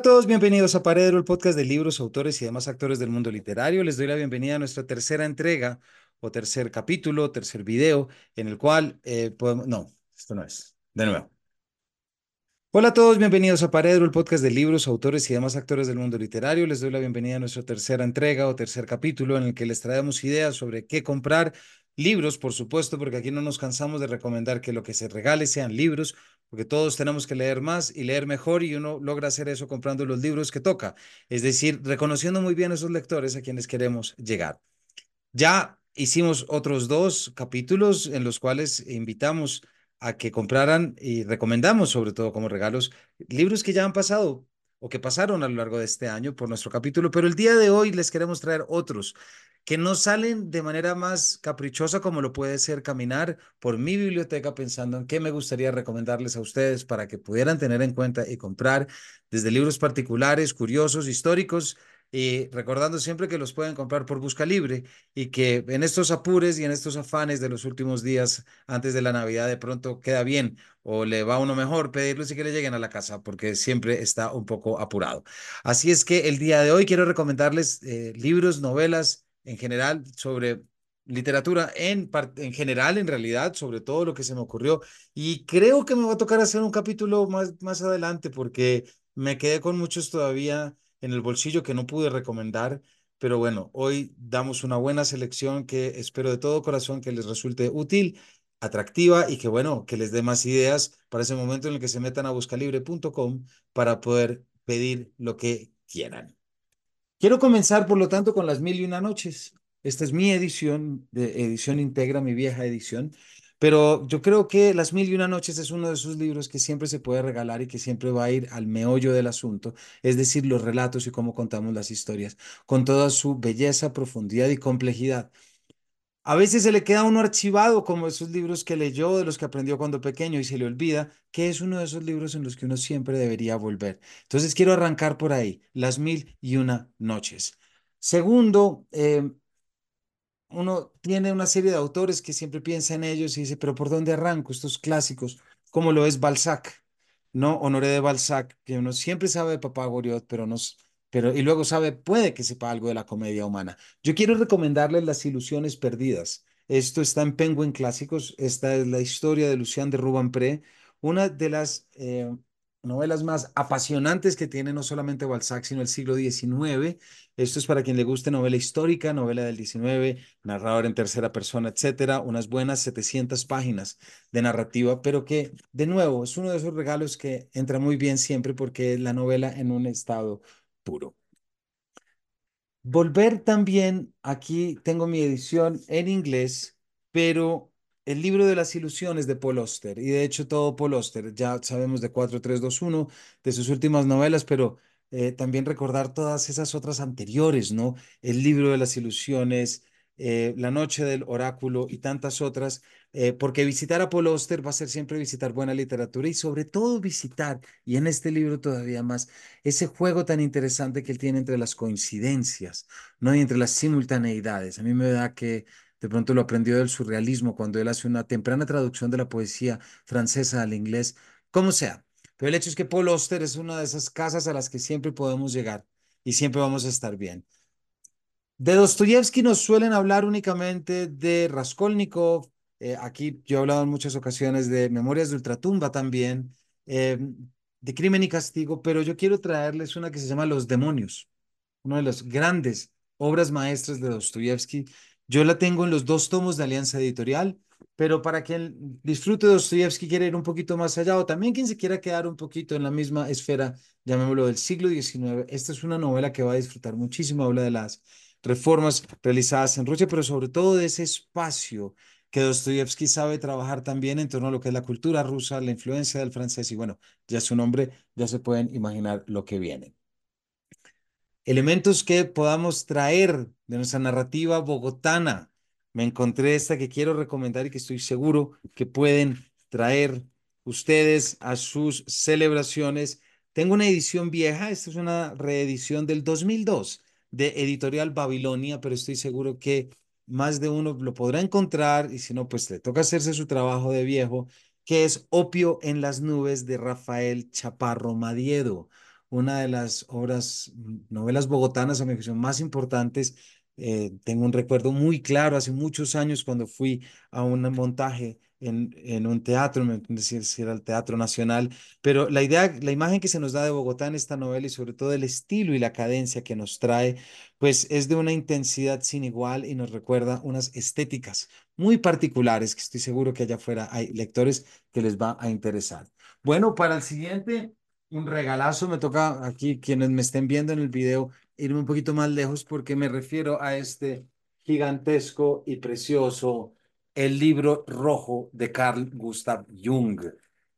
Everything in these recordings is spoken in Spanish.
A todos, bienvenidos a Paredro, el podcast de libros, autores y demás actores del mundo literario. Les doy la bienvenida a nuestra tercera entrega o tercer capítulo, tercer video, en el cual eh, podemos... No, esto no es. De nuevo. Hola a todos, bienvenidos a Paredro, el podcast de libros, autores y demás actores del mundo literario. Les doy la bienvenida a nuestra tercera entrega o tercer capítulo en el que les traemos ideas sobre qué comprar. Libros, por supuesto, porque aquí no nos cansamos de recomendar que lo que se regale sean libros, porque todos tenemos que leer más y leer mejor y uno logra hacer eso comprando los libros que toca, es decir, reconociendo muy bien a esos lectores a quienes queremos llegar. Ya hicimos otros dos capítulos en los cuales invitamos a que compraran y recomendamos sobre todo como regalos libros que ya han pasado o que pasaron a lo largo de este año por nuestro capítulo, pero el día de hoy les queremos traer otros que no salen de manera más caprichosa como lo puede ser caminar por mi biblioteca pensando en qué me gustaría recomendarles a ustedes para que pudieran tener en cuenta y comprar desde libros particulares, curiosos, históricos, y recordando siempre que los pueden comprar por busca libre y que en estos apures y en estos afanes de los últimos días antes de la Navidad de pronto queda bien o le va a uno mejor pedirles y que le lleguen a la casa porque siempre está un poco apurado. Así es que el día de hoy quiero recomendarles eh, libros, novelas, en general sobre literatura en, en general, en realidad, sobre todo lo que se me ocurrió. Y creo que me va a tocar hacer un capítulo más, más adelante porque me quedé con muchos todavía en el bolsillo que no pude recomendar. Pero bueno, hoy damos una buena selección que espero de todo corazón que les resulte útil, atractiva y que bueno, que les dé más ideas para ese momento en el que se metan a buscalibre.com para poder pedir lo que quieran. Quiero comenzar, por lo tanto, con las mil y una noches. Esta es mi edición, de edición íntegra, mi vieja edición. Pero yo creo que Las Mil y Una Noches es uno de esos libros que siempre se puede regalar y que siempre va a ir al meollo del asunto, es decir, los relatos y cómo contamos las historias, con toda su belleza, profundidad y complejidad. A veces se le queda uno archivado como esos libros que leyó, de los que aprendió cuando pequeño y se le olvida que es uno de esos libros en los que uno siempre debería volver. Entonces quiero arrancar por ahí, Las Mil y Una Noches. Segundo, eh, uno tiene una serie de autores que siempre piensa en ellos y dice, pero ¿por dónde arranco estos clásicos? Como lo es Balzac, ¿no? Honoré de Balzac, que uno siempre sabe de Papá Goriot, pero no pero y luego sabe, puede que sepa algo de la comedia humana. Yo quiero recomendarles Las ilusiones perdidas. Esto está en Penguin Clásicos. Esta es la historia de Lucien de Rubempré, una de las eh, novelas más apasionantes que tiene no solamente Balzac, sino el siglo XIX. Esto es para quien le guste novela histórica, novela del XIX, narrador en tercera persona, etcétera. Unas buenas 700 páginas de narrativa, pero que, de nuevo, es uno de esos regalos que entra muy bien siempre porque es la novela en un estado puro. Volver también, aquí tengo mi edición en inglés, pero el libro de las ilusiones de Paul Auster, y de hecho todo Paul Auster, ya sabemos de 4321, de sus últimas novelas, pero eh, también recordar todas esas otras anteriores, ¿no? El libro de las ilusiones, eh, La noche del oráculo y tantas otras, eh, porque visitar a Paul Auster va a ser siempre visitar buena literatura y sobre todo visitar, y en este libro todavía más, ese juego tan interesante que él tiene entre las coincidencias, ¿no? Y entre las simultaneidades. A mí me da que de pronto lo aprendió del surrealismo cuando él hace una temprana traducción de la poesía francesa al inglés, como sea. Pero el hecho es que Paul Auster es una de esas casas a las que siempre podemos llegar y siempre vamos a estar bien. De Dostoyevsky nos suelen hablar únicamente de Raskolnikov. Eh, aquí yo he hablado en muchas ocasiones de Memorias de Ultratumba también, eh, de Crimen y Castigo, pero yo quiero traerles una que se llama Los Demonios, una de las grandes obras maestras de Dostoyevsky yo la tengo en los dos tomos de Alianza Editorial, pero para quien disfrute de Dostoyevsky quiere ir un poquito más allá, o también quien se quiera quedar un poquito en la misma esfera, llamémoslo del siglo XIX, esta es una novela que va a disfrutar muchísimo, habla de las reformas realizadas en Rusia, pero sobre todo de ese espacio que Dostoyevsky sabe trabajar también en torno a lo que es la cultura rusa, la influencia del francés, y bueno, ya su nombre, ya se pueden imaginar lo que viene elementos que podamos traer de nuestra narrativa bogotana. Me encontré esta que quiero recomendar y que estoy seguro que pueden traer ustedes a sus celebraciones. Tengo una edición vieja, esta es una reedición del 2002 de Editorial Babilonia, pero estoy seguro que más de uno lo podrá encontrar y si no, pues le toca hacerse su trabajo de viejo, que es Opio en las nubes de Rafael Chaparro Madiedo una de las obras, mm, novelas bogotanas, a mi juicio, más importantes. Eh, tengo un recuerdo muy claro hace muchos años cuando fui a un montaje en, en un teatro, no sé si era el Teatro Nacional, pero la idea, la imagen que se nos da de Bogotá en esta novela y sobre todo el estilo y la cadencia que nos trae, pues es de una intensidad sin igual y nos recuerda unas estéticas muy particulares que estoy seguro que allá afuera hay lectores que les va a interesar. Bueno, para el siguiente, un regalazo. Me toca aquí, quienes me estén viendo en el video, irme un poquito más lejos porque me refiero a este gigantesco y precioso, el libro rojo de Carl Gustav Jung.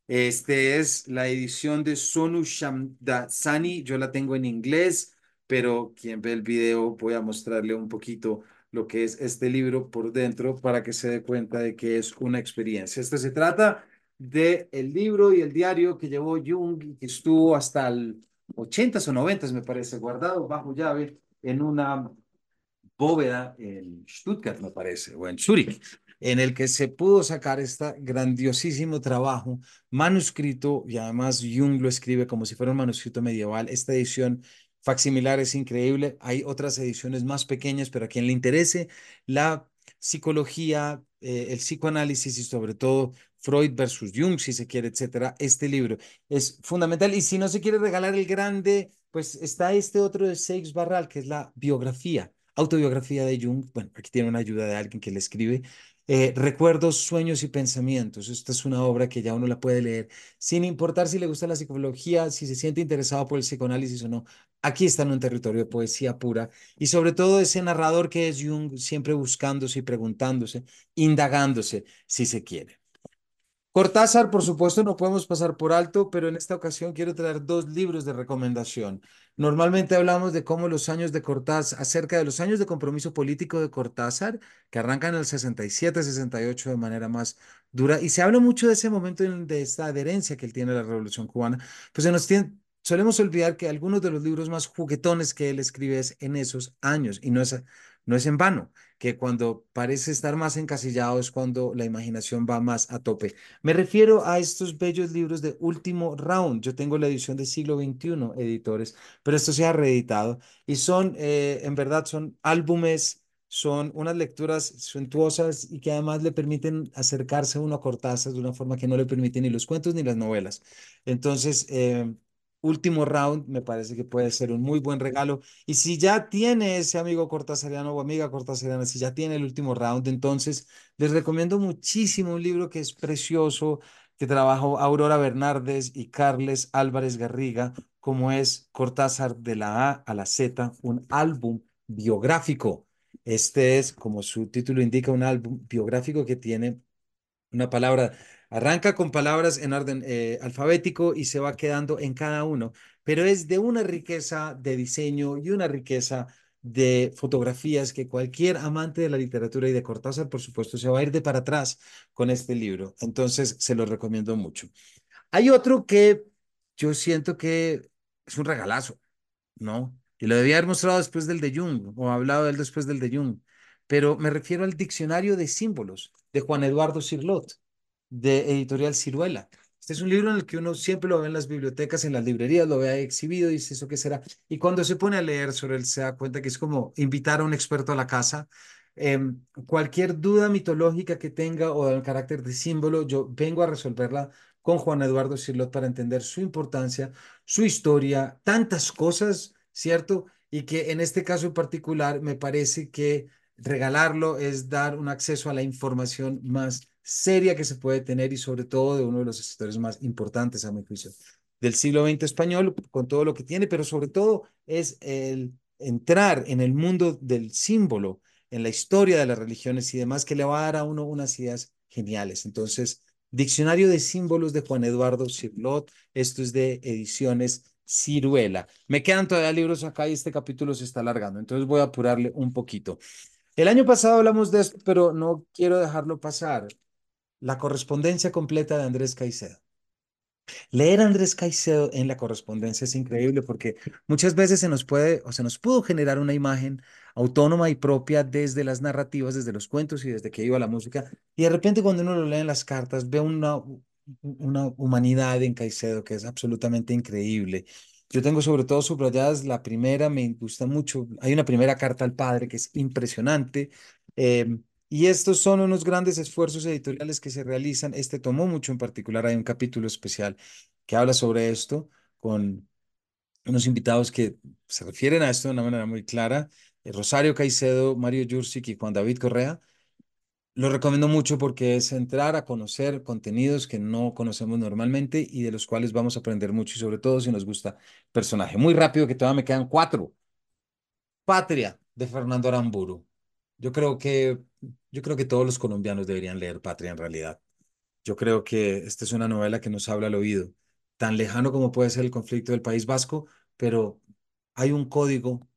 Este es la edición de Sonu Shamdasani. Yo la tengo en inglés, pero quien ve el video voy a mostrarle un poquito lo que es este libro por dentro para que se dé cuenta de que es una experiencia. Esto se trata de el libro y el diario que llevó Jung y que estuvo hasta el 80 o 90 me parece, guardado bajo llave en una bóveda en Stuttgart, me parece, o en Zúrich, en el que se pudo sacar este grandiosísimo trabajo manuscrito, y además Jung lo escribe como si fuera un manuscrito medieval. Esta edición facsimilar es increíble. Hay otras ediciones más pequeñas, pero a quien le interese la psicología, eh, el psicoanálisis y sobre todo Freud versus Jung, si se quiere, etcétera, este libro es fundamental. Y si no se quiere regalar el grande, pues está este otro de Seix Barral, que es la biografía, autobiografía de Jung. Bueno, aquí tiene una ayuda de alguien que le escribe. Eh, Recuerdos, sueños y pensamientos. Esta es una obra que ya uno la puede leer sin importar si le gusta la psicología, si se siente interesado por el psicoanálisis o no. Aquí está en un territorio de poesía pura y sobre todo ese narrador que es Jung, siempre buscándose y preguntándose, indagándose, si se quiere. Cortázar, por supuesto, no podemos pasar por alto, pero en esta ocasión quiero traer dos libros de recomendación. Normalmente hablamos de cómo los años de Cortázar, acerca de los años de compromiso político de Cortázar, que arrancan en el 67, 68 de manera más dura, y se habla mucho de ese momento de esta adherencia que él tiene a la Revolución Cubana, pues se nos tiene, solemos olvidar que algunos de los libros más juguetones que él escribe es en esos años, y no es, no es en vano que cuando parece estar más encasillado es cuando la imaginación va más a tope. Me refiero a estos bellos libros de último round. Yo tengo la edición del siglo XXI, editores, pero esto se ha reeditado y son, eh, en verdad, son álbumes, son unas lecturas suntuosas y que además le permiten acercarse uno a Cortázar de una forma que no le permiten ni los cuentos ni las novelas. Entonces, eh, último round, me parece que puede ser un muy buen regalo. Y si ya tiene ese amigo cortasariano o amiga cortasariana, si ya tiene el último round, entonces les recomiendo muchísimo un libro que es precioso, que trabajó Aurora Bernardes y Carles Álvarez Garriga, como es Cortázar de la A a la Z, un álbum biográfico. Este es, como su título indica, un álbum biográfico que tiene una palabra Arranca con palabras en orden eh, alfabético y se va quedando en cada uno, pero es de una riqueza de diseño y una riqueza de fotografías que cualquier amante de la literatura y de Cortázar, por supuesto, se va a ir de para atrás con este libro. Entonces, se lo recomiendo mucho. Hay otro que yo siento que es un regalazo, ¿no? Y lo debía haber mostrado después del de Jung, o hablado de él después del de Jung, pero me refiero al Diccionario de Símbolos de Juan Eduardo Cirlot de Editorial Ciruela. Este es un libro en el que uno siempre lo ve en las bibliotecas, en las librerías, lo ve exhibido y dice, ¿eso qué será? Y cuando se pone a leer sobre él, se da cuenta que es como invitar a un experto a la casa. Em, cualquier duda mitológica que tenga o del carácter de símbolo, yo vengo a resolverla con Juan Eduardo Cirlot para entender su importancia, su historia, tantas cosas, ¿cierto? Y que en este caso en particular me parece que regalarlo es dar un acceso a la información más seria que se puede tener y sobre todo de uno de los escritores más importantes, a mi juicio, del siglo XX español, con todo lo que tiene, pero sobre todo es el entrar en el mundo del símbolo, en la historia de las religiones y demás, que le va a dar a uno unas ideas geniales. Entonces, Diccionario de Símbolos de Juan Eduardo Cirlot, esto es de ediciones Ciruela. Me quedan todavía libros acá y este capítulo se está alargando, entonces voy a apurarle un poquito. El año pasado hablamos de esto, pero no quiero dejarlo pasar la correspondencia completa de Andrés Caicedo. Leer Andrés Caicedo en la correspondencia es increíble porque muchas veces se nos puede o se nos pudo generar una imagen autónoma y propia desde las narrativas, desde los cuentos y desde que iba la música. Y de repente cuando uno lo lee en las cartas ve una, una humanidad en Caicedo que es absolutamente increíble. Yo tengo sobre todo subrayadas la primera, me gusta mucho. Hay una primera carta al padre que es impresionante. eh, y estos son unos grandes esfuerzos editoriales que se realizan. Este tomó mucho en particular. Hay un capítulo especial que habla sobre esto con unos invitados que se refieren a esto de una manera muy clara. eh, Rosario Caicedo, Mario Jursic y Juan David Correa. Lo recomiendo mucho porque es entrar a conocer contenidos que no conocemos normalmente y de los cuales vamos a aprender mucho y sobre todo si nos gusta el personaje. Muy rápido que todavía me quedan cuatro. Patria de Fernando Aramburu. Yo creo que, yo creo que todos los colombianos deberían leer Patria en realidad. Yo creo que esta es una novela que nos habla al oído, tan lejano como puede ser el conflicto del País Vasco, pero hay un código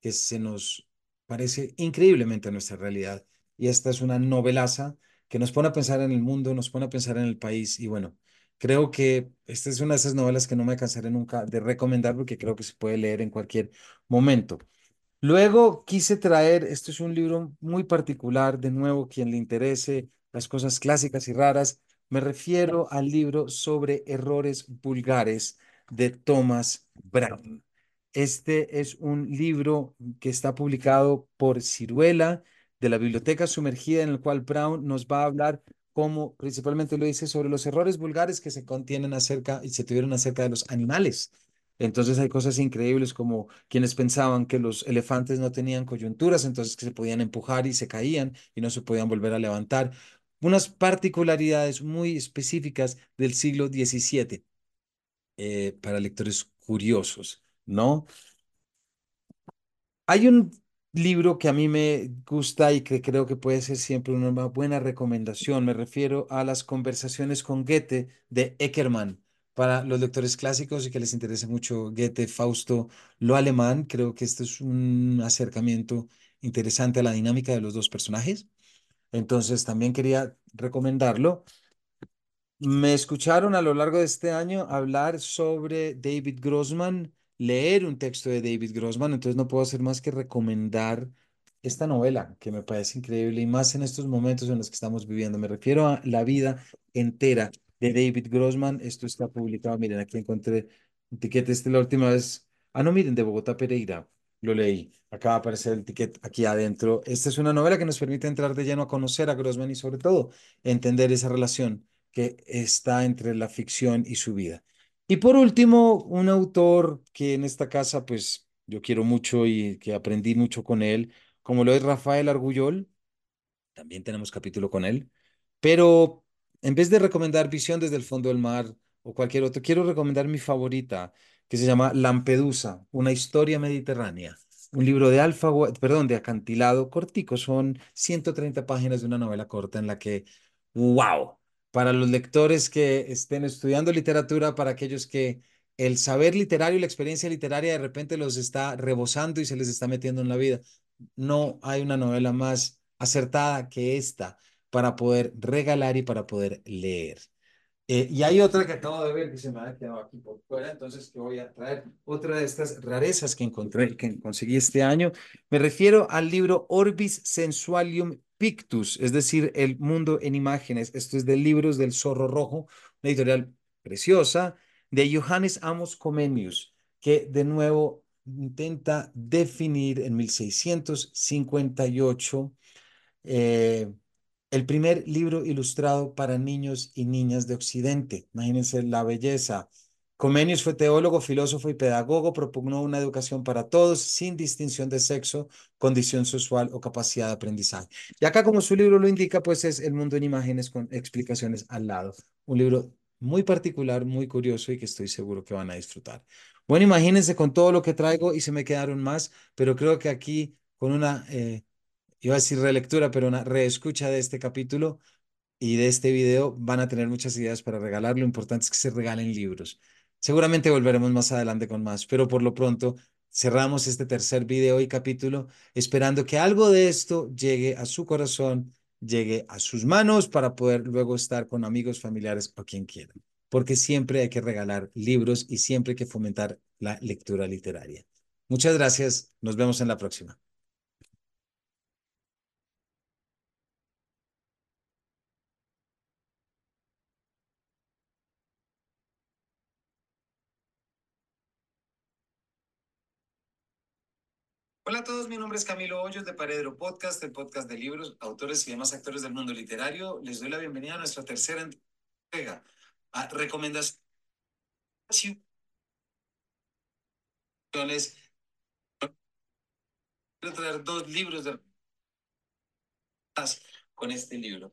que se nos parece increíblemente a nuestra realidad. Y esta es una novelaza que nos pone a pensar en el mundo, nos pone a pensar en el país. Y bueno, creo que esta es una de esas novelas que no me cansaré nunca de recomendar porque creo que se puede leer en cualquier momento. Luego quise traer, esto es un libro muy particular, de nuevo, quien le interese las cosas clásicas y raras, me refiero al libro sobre errores vulgares de Thomas Brown. Este es un libro que está publicado por Ciruela de la Biblioteca Sumergida, en el cual Brown nos va a hablar cómo, principalmente lo dice, sobre los errores vulgares que se contienen acerca y se tuvieron acerca de los animales. Entonces hay cosas increíbles como quienes pensaban que los elefantes no tenían coyunturas, entonces que se podían empujar y se caían y no se podían volver a levantar. Unas particularidades muy específicas del siglo XVII eh, para lectores curiosos, ¿no? Hay un libro que a mí me gusta y que creo que puede ser siempre una buena recomendación. Me refiero a las conversaciones con Goethe de Eckermann. Para los lectores clásicos y que les interese mucho Goethe, Fausto, lo alemán, creo que este es un acercamiento interesante a la dinámica de los dos personajes. Entonces, también quería recomendarlo. Me escucharon a lo largo de este año hablar sobre David Grossman, leer un texto de David Grossman, entonces no puedo hacer más que recomendar esta novela que me parece increíble y más en estos momentos en los que estamos viviendo. Me refiero a La vida entera de David Grossman. Esto está publicado, miren, aquí encontré un tiquete, este la última vez. Ah, no, miren, de Bogotá Pereira. Lo leí. Acaba de aparecer el ticket aquí adentro. Esta es una novela que nos permite entrar de lleno a conocer a Grossman y sobre todo entender esa relación que está entre la ficción y su vida. Y por último, un autor que en esta casa, pues yo quiero mucho y que aprendí mucho con él, como lo es Rafael Argullol, también tenemos capítulo con él, pero en vez de recomendar Visión desde el fondo del mar o cualquier otro, quiero recomendar mi favorita, que se llama Lampedusa, una historia mediterránea. Un libro de alfa, perdón, de acantilado cortico, son 130 páginas de una novela corta en la que, wow, para los lectores que estén estudiando literatura, para aquellos que el saber literario y la experiencia literaria de repente los está rebosando y se les está metiendo en la vida. No hay una novela más acertada que esta para poder regalar y para poder leer. Eh, y hay otra que acabo de ver que se me ha quedado aquí por fuera, entonces que voy a traer otra de estas rarezas que encontré, que conseguí este año. Me refiero al libro Orbis Sensualium Pictus, es decir, El mundo en imágenes. Esto es de libros del Zorro Rojo, una editorial preciosa, de Johannes Amos Comenius, que de nuevo intenta definir en 1658 eh, el primer libro ilustrado para niños y niñas de Occidente. Imagínense la belleza. Comenius fue teólogo, filósofo y pedagogo, propugnó una educación para todos sin distinción de sexo, condición sexual o capacidad de aprendizaje. Y acá, como su libro lo indica, pues es El mundo en imágenes con explicaciones al lado. Un libro muy particular, muy curioso y que estoy seguro que van a disfrutar. Bueno, imagínense con todo lo que traigo y se me quedaron más, pero creo que aquí con una... Eh, iba a decir relectura, pero una reescucha de este capítulo y de este video van a tener muchas ideas para regalar. Lo importante es que se regalen libros. Seguramente volveremos más adelante con más, pero por lo pronto cerramos este tercer video y capítulo esperando que algo de esto llegue a su corazón, llegue a sus manos para poder luego estar con amigos, familiares o quien quiera. Porque siempre hay que regalar libros y siempre hay que fomentar la lectura literaria. Muchas gracias. Nos vemos en la próxima. Hola a todos, mi nombre es Camilo Hoyos de Paredro Podcast, el podcast de libros, autores y demás actores del mundo literario. Les doy la bienvenida a nuestra tercera entrega. A recomendaciones. Quiero traer dos libros de con este libro.